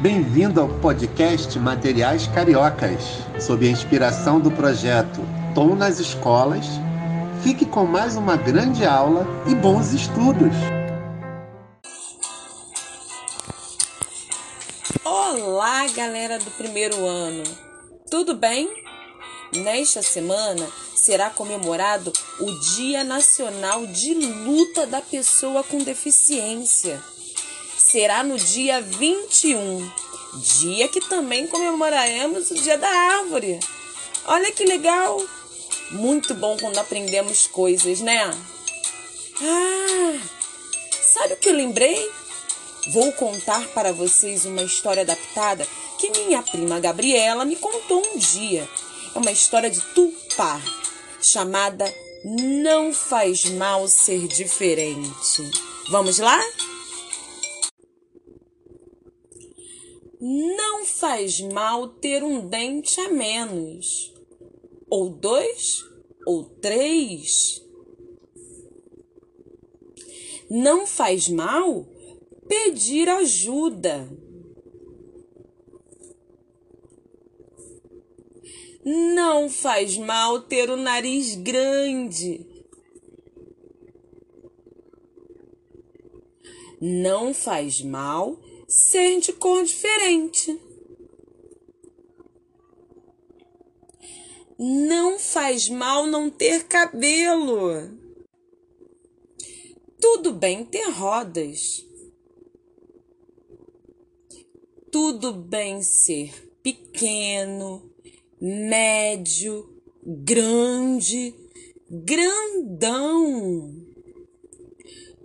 Bem-vindo ao podcast Materiais Cariocas, sob a inspiração do projeto Tom nas Escolas. Fique com mais uma grande aula e bons estudos! Olá, galera do primeiro ano! Tudo bem? Nesta semana será comemorado o Dia Nacional de Luta da Pessoa com Deficiência. Será no dia 21, dia que também comemoraremos o Dia da Árvore. Olha que legal! Muito bom quando aprendemos coisas, né? Ah, sabe o que eu lembrei? Vou contar para vocês uma história adaptada que minha prima Gabriela me contou um dia. É uma história de Tupá chamada Não Faz Mal Ser Diferente. Vamos lá? Não faz mal ter um dente a menos, ou dois, ou três. Não faz mal pedir ajuda. Não faz mal ter o nariz grande. Não faz mal ser de cor diferente. Não faz mal não ter cabelo. Tudo bem ter rodas. Tudo bem ser pequeno, médio, grande, grandão.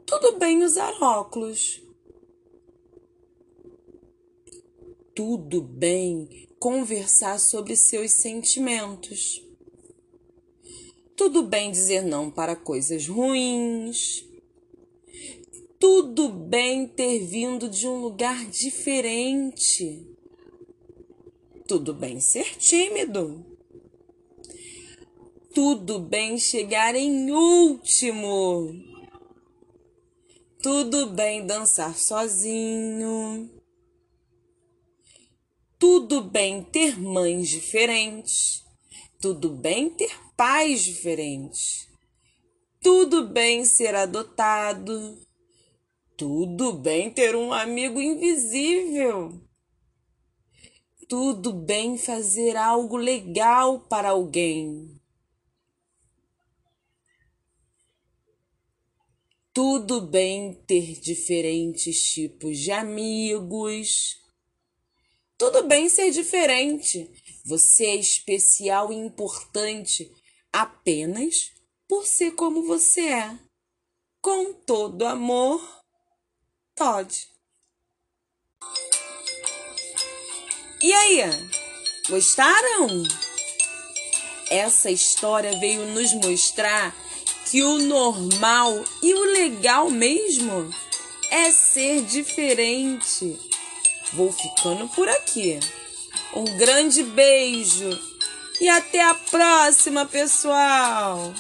Tudo bem usar óculos. Tudo bem conversar sobre seus sentimentos. Tudo bem dizer não para coisas ruins. Tudo bem ter vindo de um lugar diferente tudo bem ser tímido. Tudo bem chegar em último. Tudo bem dançar sozinho. Tudo bem ter mães diferentes. Tudo bem ter pais diferentes. Tudo bem ser adotado. Tudo bem ter um amigo invisível tudo bem fazer algo legal para alguém. Tudo bem ter diferentes tipos de amigos. Tudo bem ser diferente. Você é especial e importante apenas por ser como você é. Com todo amor, Todd. E aí, gostaram? Essa história veio nos mostrar que o normal e o legal mesmo é ser diferente. Vou ficando por aqui. Um grande beijo e até a próxima, pessoal!